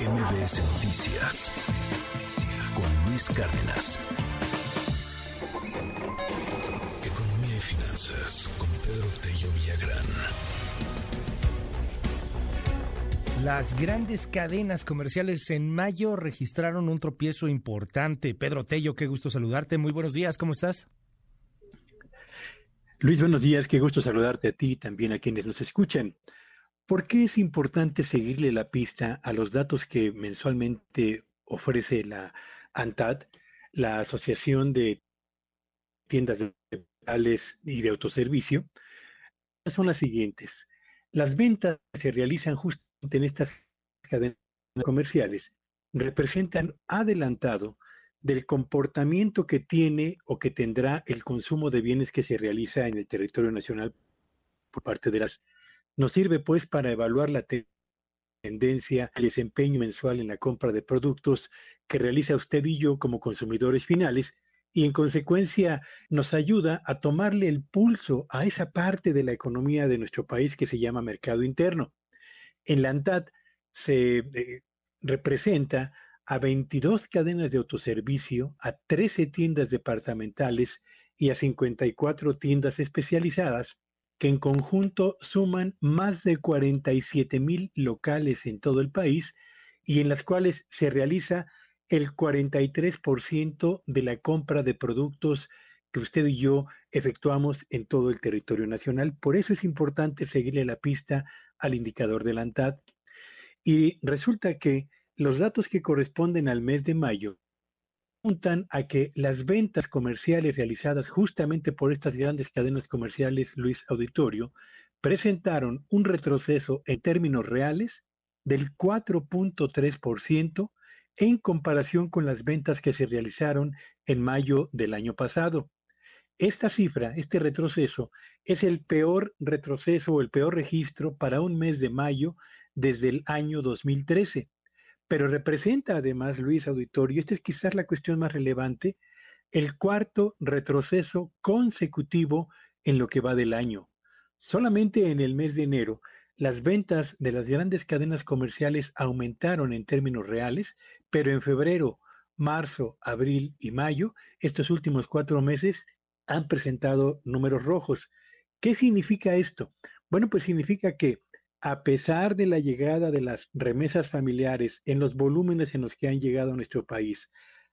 MBS Noticias con Luis Cárdenas. Economía y finanzas con Pedro Tello Villagrán. Las grandes cadenas comerciales en mayo registraron un tropiezo importante. Pedro Tello, qué gusto saludarte. Muy buenos días, ¿cómo estás? Luis, buenos días, qué gusto saludarte a ti y también a quienes nos escuchan. ¿Por qué es importante seguirle la pista a los datos que mensualmente ofrece la ANTAD, la Asociación de Tiendas Digitales y de Autoservicio? Son las siguientes. Las ventas que se realizan justamente en estas cadenas comerciales representan adelantado del comportamiento que tiene o que tendrá el consumo de bienes que se realiza en el territorio nacional por parte de las... Nos sirve pues para evaluar la tendencia, el desempeño mensual en la compra de productos que realiza usted y yo como consumidores finales y en consecuencia nos ayuda a tomarle el pulso a esa parte de la economía de nuestro país que se llama mercado interno. En la ANTAD se eh, representa a 22 cadenas de autoservicio, a 13 tiendas departamentales y a 54 tiendas especializadas que en conjunto suman más de 47 mil locales en todo el país y en las cuales se realiza el 43% de la compra de productos que usted y yo efectuamos en todo el territorio nacional. Por eso es importante seguirle la pista al indicador de la ANTAD. Y resulta que los datos que corresponden al mes de mayo apuntan a que las ventas comerciales realizadas justamente por estas grandes cadenas comerciales, Luis Auditorio, presentaron un retroceso en términos reales del 4.3% en comparación con las ventas que se realizaron en mayo del año pasado. Esta cifra, este retroceso, es el peor retroceso o el peor registro para un mes de mayo desde el año 2013 pero representa además, Luis Auditorio, esta es quizás la cuestión más relevante, el cuarto retroceso consecutivo en lo que va del año. Solamente en el mes de enero, las ventas de las grandes cadenas comerciales aumentaron en términos reales, pero en febrero, marzo, abril y mayo, estos últimos cuatro meses, han presentado números rojos. ¿Qué significa esto? Bueno, pues significa que a pesar de la llegada de las remesas familiares en los volúmenes en los que han llegado a nuestro país,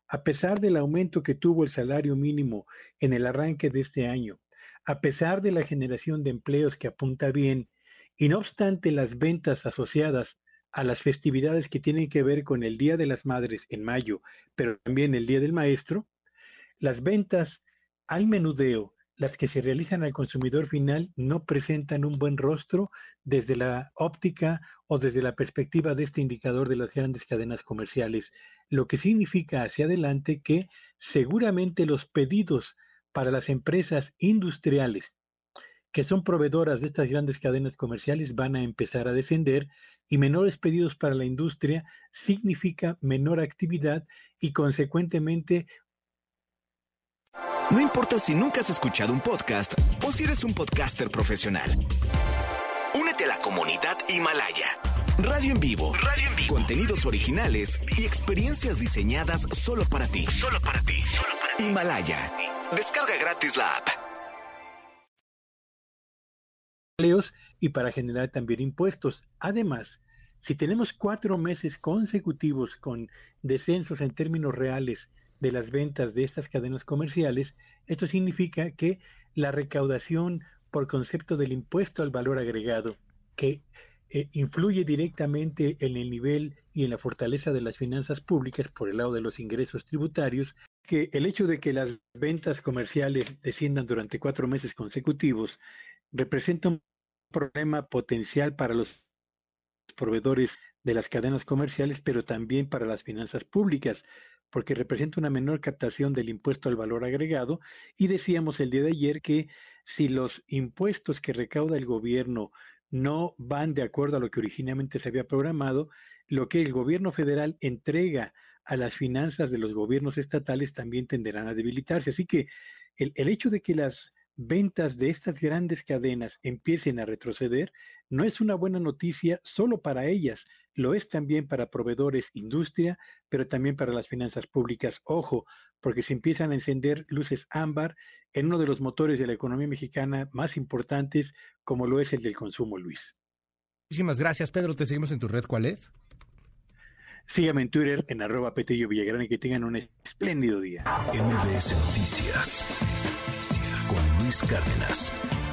a pesar del aumento que tuvo el salario mínimo en el arranque de este año, a pesar de la generación de empleos que apunta bien, y no obstante las ventas asociadas a las festividades que tienen que ver con el Día de las Madres en mayo, pero también el Día del Maestro, las ventas al menudeo las que se realizan al consumidor final no presentan un buen rostro desde la óptica o desde la perspectiva de este indicador de las grandes cadenas comerciales, lo que significa hacia adelante que seguramente los pedidos para las empresas industriales que son proveedoras de estas grandes cadenas comerciales van a empezar a descender y menores pedidos para la industria significa menor actividad y consecuentemente no importa si nunca has escuchado un podcast o si eres un podcaster profesional. Únete a la comunidad Himalaya. Radio en vivo. Radio en vivo. Contenidos originales y experiencias diseñadas solo para ti. Solo para ti. Himalaya. Descarga gratis la app. Y para generar también impuestos. Además, si tenemos cuatro meses consecutivos con descensos en términos reales de las ventas de estas cadenas comerciales, esto significa que la recaudación por concepto del impuesto al valor agregado, que eh, influye directamente en el nivel y en la fortaleza de las finanzas públicas por el lado de los ingresos tributarios, que el hecho de que las ventas comerciales desciendan durante cuatro meses consecutivos representa un problema potencial para los proveedores de las cadenas comerciales, pero también para las finanzas públicas, porque representa una menor captación del impuesto al valor agregado. Y decíamos el día de ayer que si los impuestos que recauda el gobierno no van de acuerdo a lo que originalmente se había programado, lo que el gobierno federal entrega a las finanzas de los gobiernos estatales también tenderán a debilitarse. Así que el, el hecho de que las ventas de estas grandes cadenas empiecen a retroceder no es una buena noticia solo para ellas, lo es también para proveedores, industria, pero también para las finanzas públicas. Ojo, porque se empiezan a encender luces ámbar en uno de los motores de la economía mexicana más importantes, como lo es el del consumo, Luis. Muchísimas gracias, Pedro. Te seguimos en tu red. ¿Cuál es? Sígueme en Twitter en arroba Petillo Villagrán y que tengan un espléndido día. MBS Noticias Luis Cárdenas.